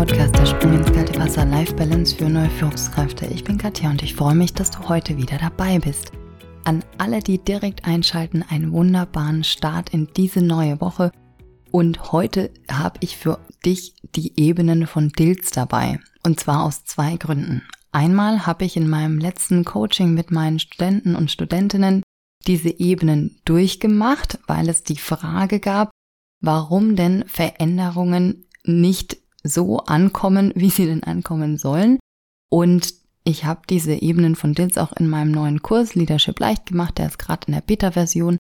Podcast der Sprung ins kalte Wasser Life Balance für neue Führungskräfte. Ich bin Katja und ich freue mich, dass du heute wieder dabei bist. An alle, die direkt einschalten, einen wunderbaren Start in diese neue Woche. Und heute habe ich für dich die Ebenen von Dills dabei. Und zwar aus zwei Gründen. Einmal habe ich in meinem letzten Coaching mit meinen Studenten und Studentinnen diese Ebenen durchgemacht, weil es die Frage gab, warum denn Veränderungen nicht so ankommen, wie sie denn ankommen sollen. Und ich habe diese Ebenen von DILS auch in meinem neuen Kurs Leadership leicht gemacht, der ist gerade in der Beta-Version.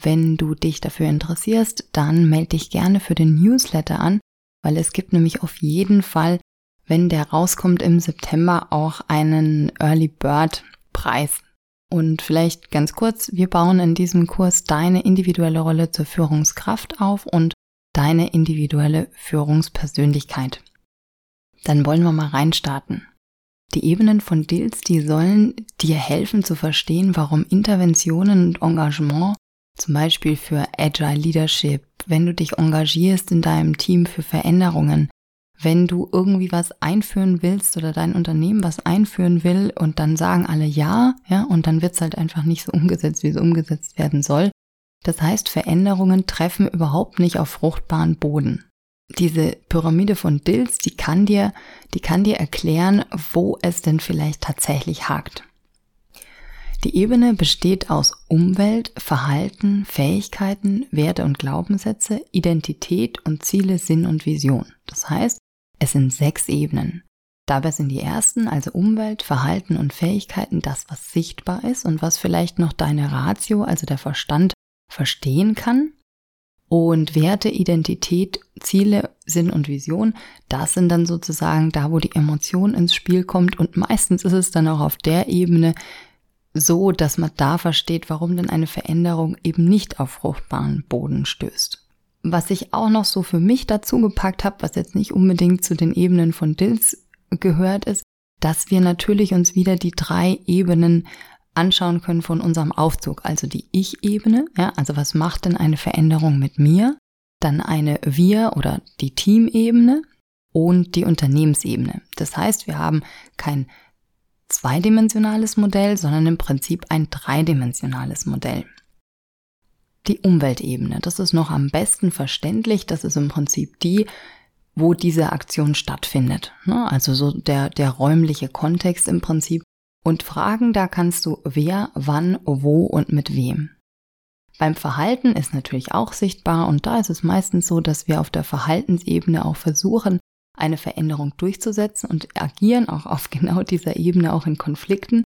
Wenn du dich dafür interessierst, dann melde dich gerne für den Newsletter an, weil es gibt nämlich auf jeden Fall, wenn der rauskommt im September, auch einen Early Bird Preis. Und vielleicht ganz kurz, wir bauen in diesem Kurs deine individuelle Rolle zur Führungskraft auf und deine individuelle Führungspersönlichkeit. Dann wollen wir mal reinstarten. Die Ebenen von Deals, die sollen dir helfen zu verstehen, warum Interventionen und Engagement, zum Beispiel für Agile Leadership, wenn du dich engagierst in deinem Team für Veränderungen, wenn du irgendwie was einführen willst oder dein Unternehmen was einführen will und dann sagen alle ja, ja, und dann wird's halt einfach nicht so umgesetzt, wie es umgesetzt werden soll, das heißt, Veränderungen treffen überhaupt nicht auf fruchtbaren Boden. Diese Pyramide von Dills, die kann dir, die kann dir erklären, wo es denn vielleicht tatsächlich hakt. Die Ebene besteht aus Umwelt, Verhalten, Fähigkeiten, Werte und Glaubenssätze, Identität und Ziele, Sinn und Vision. Das heißt, es sind sechs Ebenen. Dabei sind die ersten, also Umwelt, Verhalten und Fähigkeiten, das, was sichtbar ist und was vielleicht noch deine Ratio, also der Verstand, verstehen kann. Und Werte, Identität, Ziele, Sinn und Vision, das sind dann sozusagen da, wo die Emotion ins Spiel kommt. Und meistens ist es dann auch auf der Ebene so, dass man da versteht, warum denn eine Veränderung eben nicht auf fruchtbaren Boden stößt. Was ich auch noch so für mich dazu gepackt habe, was jetzt nicht unbedingt zu den Ebenen von Dills gehört ist, dass wir natürlich uns wieder die drei Ebenen anschauen können von unserem Aufzug, also die Ich-Ebene, ja, also was macht denn eine Veränderung mit mir? Dann eine Wir- oder die Teamebene und die Unternehmensebene. Das heißt, wir haben kein zweidimensionales Modell, sondern im Prinzip ein dreidimensionales Modell. Die Umweltebene, das ist noch am besten verständlich, das ist im Prinzip die, wo diese Aktion stattfindet. Ne? Also so der, der räumliche Kontext im Prinip, und Fragen, da kannst du wer, wann, wo und mit wem. Beim Verhalten ist natürlich auch sichtbar und da ist es meistens so, dass wir auf der Verhaltensebene auch versuchen, eine Veränderung durchzusetzen und agieren auch auf genau dieser Ebene auch in Konflikten.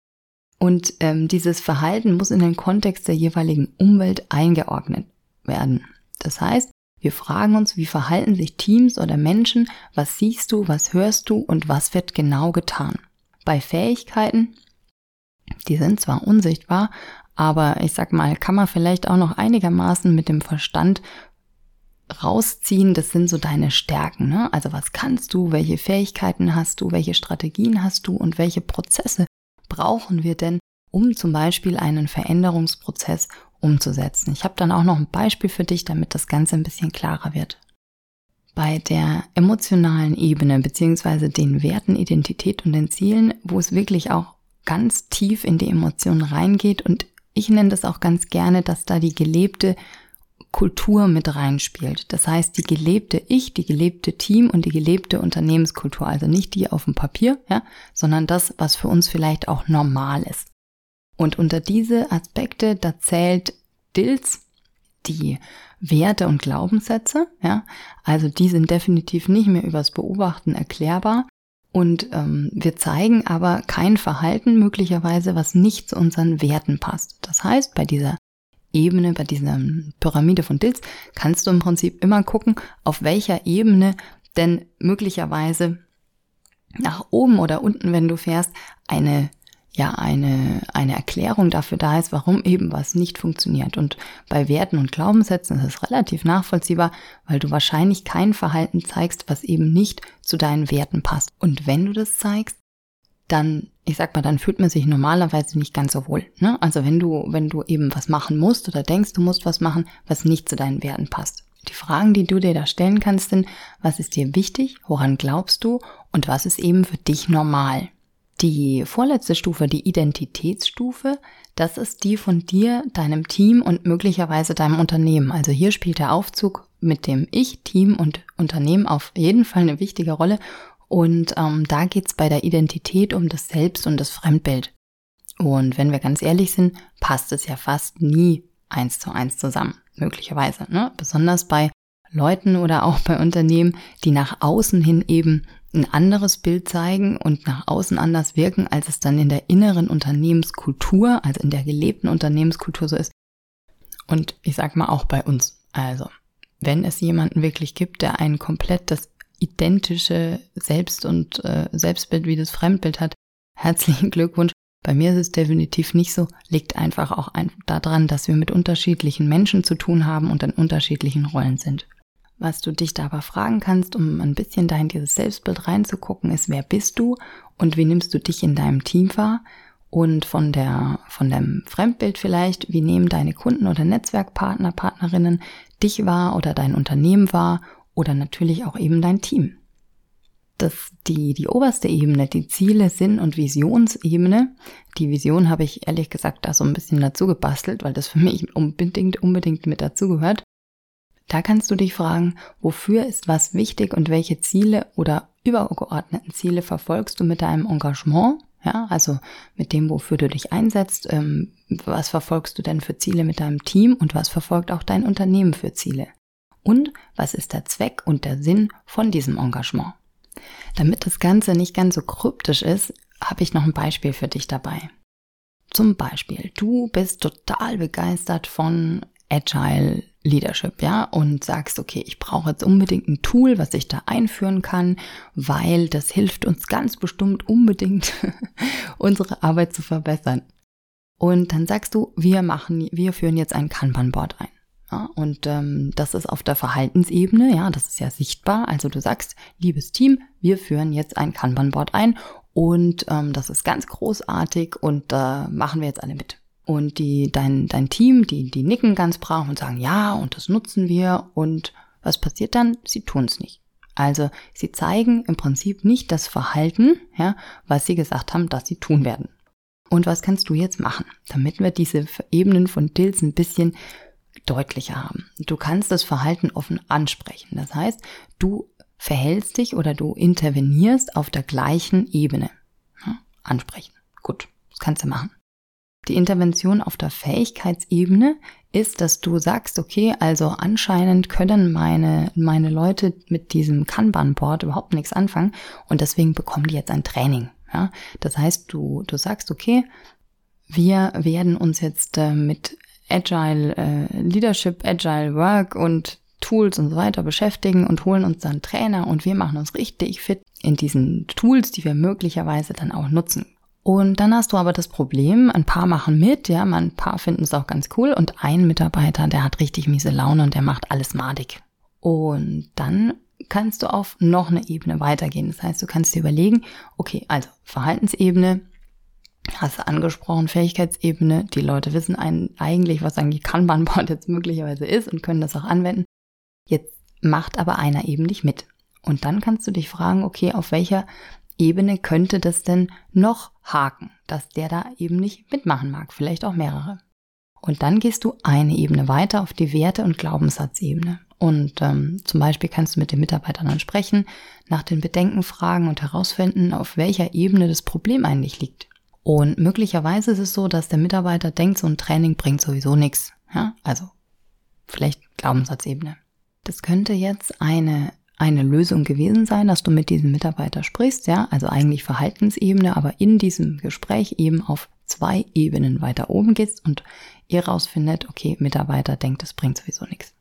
Und ähm, dieses Verhalten muss in den Kontext der jeweiligen Umwelt eingeordnet werden. Das heißt, wir fragen uns, wie verhalten sich Teams oder Menschen, was siehst du, was hörst du und was wird genau getan bei Fähigkeiten, die sind zwar unsichtbar, aber ich sag mal, kann man vielleicht auch noch einigermaßen mit dem Verstand rausziehen, das sind so deine Stärken. Ne? Also was kannst du, welche Fähigkeiten hast du, welche Strategien hast du und welche Prozesse brauchen wir denn, um zum Beispiel einen Veränderungsprozess umzusetzen. Ich habe dann auch noch ein Beispiel für dich, damit das Ganze ein bisschen klarer wird bei der emotionalen Ebene beziehungsweise den Werten, Identität und den Zielen, wo es wirklich auch ganz tief in die Emotionen reingeht und ich nenne das auch ganz gerne, dass da die gelebte Kultur mit reinspielt. Das heißt, die gelebte Ich, die gelebte Team und die gelebte Unternehmenskultur, also nicht die auf dem Papier, ja, sondern das, was für uns vielleicht auch normal ist. Und unter diese Aspekte, da zählt Dills die Werte und Glaubenssätze, ja, also die sind definitiv nicht mehr übers Beobachten erklärbar und ähm, wir zeigen aber kein Verhalten möglicherweise, was nicht zu unseren Werten passt. Das heißt, bei dieser Ebene, bei dieser Pyramide von Dills, kannst du im Prinzip immer gucken, auf welcher Ebene denn möglicherweise nach oben oder unten, wenn du fährst, eine ja eine, eine Erklärung dafür da ist, warum eben was nicht funktioniert. Und bei Werten und Glaubenssätzen ist es relativ nachvollziehbar, weil du wahrscheinlich kein Verhalten zeigst, was eben nicht zu deinen Werten passt. Und wenn du das zeigst, dann, ich sag mal, dann fühlt man sich normalerweise nicht ganz so wohl. Ne? Also wenn du, wenn du eben was machen musst oder denkst, du musst was machen, was nicht zu deinen Werten passt. Die Fragen, die du dir da stellen kannst, sind, was ist dir wichtig, woran glaubst du und was ist eben für dich normal? Die vorletzte Stufe, die Identitätsstufe, das ist die von dir, deinem Team und möglicherweise deinem Unternehmen. Also hier spielt der Aufzug mit dem Ich, Team und Unternehmen auf jeden Fall eine wichtige Rolle. Und ähm, da geht's bei der Identität um das Selbst und das Fremdbild. Und wenn wir ganz ehrlich sind, passt es ja fast nie eins zu eins zusammen, möglicherweise. Ne? Besonders bei Leuten oder auch bei Unternehmen, die nach außen hin eben ein anderes Bild zeigen und nach außen anders wirken, als es dann in der inneren Unternehmenskultur, also in der gelebten Unternehmenskultur so ist. Und ich sag mal auch bei uns. Also, wenn es jemanden wirklich gibt, der ein komplett das identische Selbst- und äh, Selbstbild wie das Fremdbild hat, herzlichen Glückwunsch. Bei mir ist es definitiv nicht so, liegt einfach auch ein, daran, dass wir mit unterschiedlichen Menschen zu tun haben und in unterschiedlichen Rollen sind. Was du dich da aber fragen kannst, um ein bisschen da in dieses Selbstbild reinzugucken, ist, wer bist du und wie nimmst du dich in deinem Team wahr? Und von der, von dem Fremdbild vielleicht, wie nehmen deine Kunden oder Netzwerkpartner, Partnerinnen dich wahr oder dein Unternehmen wahr oder natürlich auch eben dein Team. Das, die, die oberste Ebene, die Ziele, Sinn und Visionsebene. Die Vision habe ich ehrlich gesagt da so ein bisschen dazu gebastelt, weil das für mich unbedingt, unbedingt mit dazugehört. Da kannst du dich fragen, wofür ist was wichtig und welche Ziele oder übergeordneten Ziele verfolgst du mit deinem Engagement? Ja, also mit dem, wofür du dich einsetzt. Ähm, was verfolgst du denn für Ziele mit deinem Team und was verfolgt auch dein Unternehmen für Ziele? Und was ist der Zweck und der Sinn von diesem Engagement? Damit das Ganze nicht ganz so kryptisch ist, habe ich noch ein Beispiel für dich dabei. Zum Beispiel, du bist total begeistert von Agile Leadership, ja, und sagst, okay, ich brauche jetzt unbedingt ein Tool, was ich da einführen kann, weil das hilft uns ganz bestimmt unbedingt, unsere Arbeit zu verbessern. Und dann sagst du, wir machen, wir führen jetzt ein Kanban-Board ein. Ja, und ähm, das ist auf der Verhaltensebene, ja, das ist ja sichtbar. Also du sagst, liebes Team, wir führen jetzt ein Kanban-Board ein und ähm, das ist ganz großartig und da äh, machen wir jetzt alle mit. Und die, dein, dein Team, die, die nicken ganz brav und sagen, ja, und das nutzen wir. Und was passiert dann? Sie tun es nicht. Also sie zeigen im Prinzip nicht das Verhalten, ja, was sie gesagt haben, dass sie tun werden. Und was kannst du jetzt machen, damit wir diese Ebenen von Dills ein bisschen deutlicher haben? Du kannst das Verhalten offen ansprechen. Das heißt, du verhältst dich oder du intervenierst auf der gleichen Ebene. Ja, ansprechen. Gut, das kannst du machen. Die Intervention auf der Fähigkeitsebene ist, dass du sagst, okay, also anscheinend können meine, meine Leute mit diesem Kanban-Board überhaupt nichts anfangen und deswegen bekommen die jetzt ein Training. Ja? Das heißt, du, du sagst, okay, wir werden uns jetzt äh, mit Agile äh, Leadership, Agile Work und Tools und so weiter beschäftigen und holen uns dann Trainer und wir machen uns richtig fit in diesen Tools, die wir möglicherweise dann auch nutzen und dann hast du aber das Problem, ein paar machen mit, ja, ein paar finden es auch ganz cool und ein Mitarbeiter, der hat richtig miese Laune und der macht alles madig. Und dann kannst du auf noch eine Ebene weitergehen. Das heißt, du kannst dir überlegen, okay, also Verhaltensebene, hast du angesprochen, Fähigkeitsebene, die Leute wissen einen eigentlich, was eigentlich Kanban-Board jetzt möglicherweise ist und können das auch anwenden. Jetzt macht aber einer eben nicht mit. Und dann kannst du dich fragen, okay, auf welcher Ebene könnte das denn noch haken, dass der da eben nicht mitmachen mag, vielleicht auch mehrere. Und dann gehst du eine Ebene weiter auf die Werte- und Glaubenssatzebene. Und ähm, zum Beispiel kannst du mit den Mitarbeitern dann sprechen, nach den Bedenken fragen und herausfinden, auf welcher Ebene das Problem eigentlich liegt. Und möglicherweise ist es so, dass der Mitarbeiter denkt, so ein Training bringt sowieso nichts. Ja? Also vielleicht Glaubenssatzebene. Das könnte jetzt eine eine Lösung gewesen sein, dass du mit diesem Mitarbeiter sprichst, ja, also eigentlich Verhaltensebene, aber in diesem Gespräch eben auf zwei Ebenen weiter oben gehst und ihr rausfindet, okay, Mitarbeiter denkt, es bringt sowieso nichts.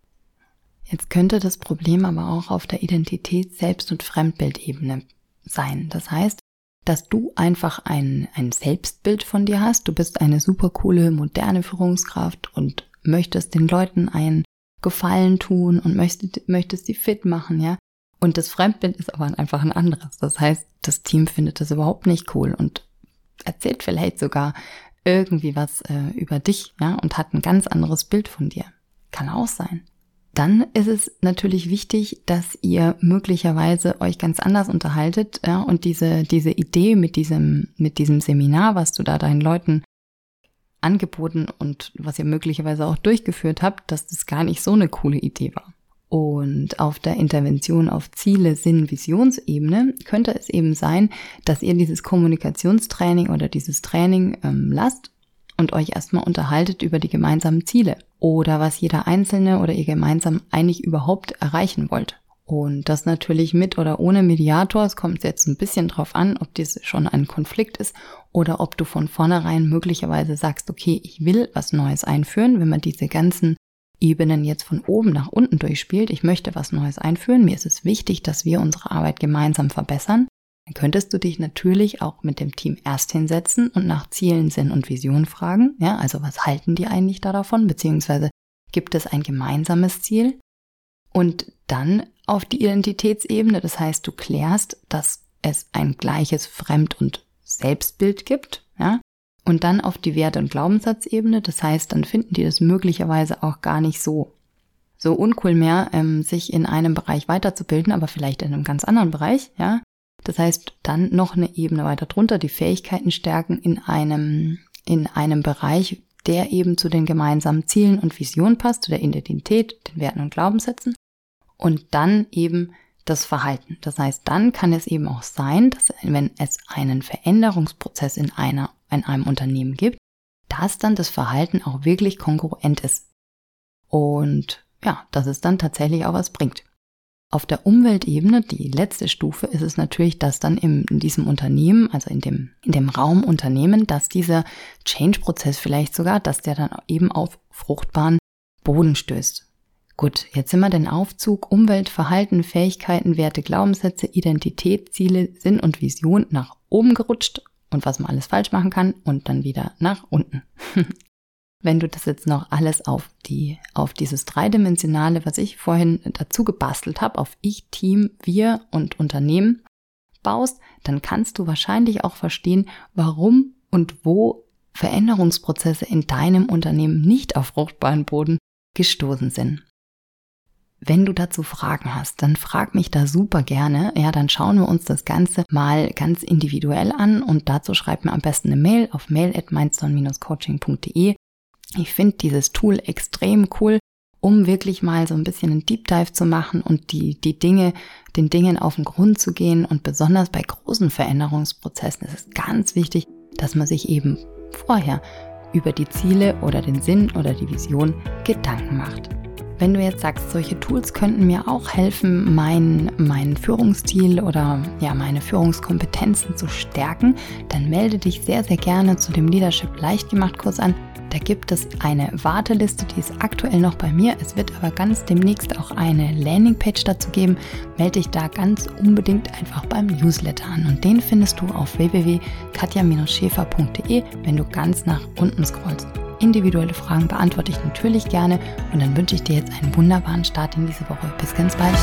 Jetzt könnte das Problem aber auch auf der Identität Selbst- und Fremdbildebene sein. Das heißt, dass du einfach ein, ein Selbstbild von dir hast. Du bist eine super coole, moderne Führungskraft und möchtest den Leuten einen Gefallen tun und möchtest, möchtest sie fit machen, ja. Und das Fremdbild ist aber einfach ein anderes. Das heißt, das Team findet das überhaupt nicht cool und erzählt vielleicht sogar irgendwie was äh, über dich, ja, und hat ein ganz anderes Bild von dir. Kann auch sein. dann ist es natürlich wichtig, dass ihr möglicherweise euch ganz anders unterhaltet ja, und diese, diese Idee mit diesem, mit diesem Seminar, was du da deinen Leuten angeboten und was ihr möglicherweise auch durchgeführt habt, dass das gar nicht so eine coole Idee war. Und auf der Intervention auf Ziele, Sinn, Visionsebene könnte es eben sein, dass ihr dieses Kommunikationstraining oder dieses Training ähm, lasst und euch erstmal unterhaltet über die gemeinsamen Ziele oder was jeder Einzelne oder ihr gemeinsam eigentlich überhaupt erreichen wollt. Und das natürlich mit oder ohne Mediator. Es kommt jetzt ein bisschen drauf an, ob dies schon ein Konflikt ist oder ob du von vornherein möglicherweise sagst, okay, ich will was Neues einführen, wenn man diese ganzen Ebenen jetzt von oben nach unten durchspielt. Ich möchte was Neues einführen. Mir ist es wichtig, dass wir unsere Arbeit gemeinsam verbessern. Dann könntest du dich natürlich auch mit dem Team erst hinsetzen und nach Zielen, Sinn und Vision fragen. Ja, also was halten die eigentlich da davon? Beziehungsweise gibt es ein gemeinsames Ziel? Und dann auf die Identitätsebene. Das heißt, du klärst, dass es ein gleiches Fremd- und Selbstbild gibt. Ja? Und dann auf die Werte- und Glaubenssatzebene. Das heißt, dann finden die das möglicherweise auch gar nicht so so uncool mehr, ähm, sich in einem Bereich weiterzubilden, aber vielleicht in einem ganz anderen Bereich, ja. Das heißt, dann noch eine Ebene weiter drunter, die Fähigkeiten stärken in einem, in einem Bereich, der eben zu den gemeinsamen Zielen und Visionen passt, zu der Identität, den Werten und Glaubenssätzen. Und dann eben das Verhalten. Das heißt, dann kann es eben auch sein, dass wenn es einen Veränderungsprozess in einer, in einem Unternehmen gibt, dass dann das Verhalten auch wirklich kongruent ist. Und ja, dass es dann tatsächlich auch was bringt. Auf der Umweltebene, die letzte Stufe, ist es natürlich, dass dann in diesem Unternehmen, also in dem, in dem Raum Unternehmen, dass dieser Change-Prozess vielleicht sogar, dass der dann eben auf fruchtbaren Boden stößt. Gut, jetzt sind wir den Aufzug Umwelt, Verhalten, Fähigkeiten, Werte, Glaubenssätze, Identität, Ziele, Sinn und Vision nach oben gerutscht und was man alles falsch machen kann und dann wieder nach unten. Wenn du das jetzt noch alles auf die, auf dieses dreidimensionale, was ich vorhin dazu gebastelt habe, auf ich, Team, wir und Unternehmen baust, dann kannst du wahrscheinlich auch verstehen, warum und wo Veränderungsprozesse in deinem Unternehmen nicht auf fruchtbaren Boden gestoßen sind. Wenn du dazu Fragen hast, dann frag mich da super gerne. Ja, dann schauen wir uns das Ganze mal ganz individuell an und dazu schreib mir am besten eine Mail auf mail@mindstone-coaching.de ich finde dieses Tool extrem cool, um wirklich mal so ein bisschen einen Deep Dive zu machen und die, die Dinge, den Dingen auf den Grund zu gehen. Und besonders bei großen Veränderungsprozessen ist es ganz wichtig, dass man sich eben vorher über die Ziele oder den Sinn oder die Vision Gedanken macht. Wenn du jetzt sagst, solche Tools könnten mir auch helfen, mein, mein Führungsstil oder ja, meine Führungskompetenzen zu stärken, dann melde dich sehr, sehr gerne zu dem Leadership leicht gemacht Kurs an. Da gibt es eine Warteliste, die ist aktuell noch bei mir. Es wird aber ganz demnächst auch eine Landingpage dazu geben. Melde dich da ganz unbedingt einfach beim Newsletter an. Und den findest du auf www.katja-schäfer.de, wenn du ganz nach unten scrollst. Individuelle Fragen beantworte ich natürlich gerne und dann wünsche ich dir jetzt einen wunderbaren Start in diese Woche. Bis ganz bald.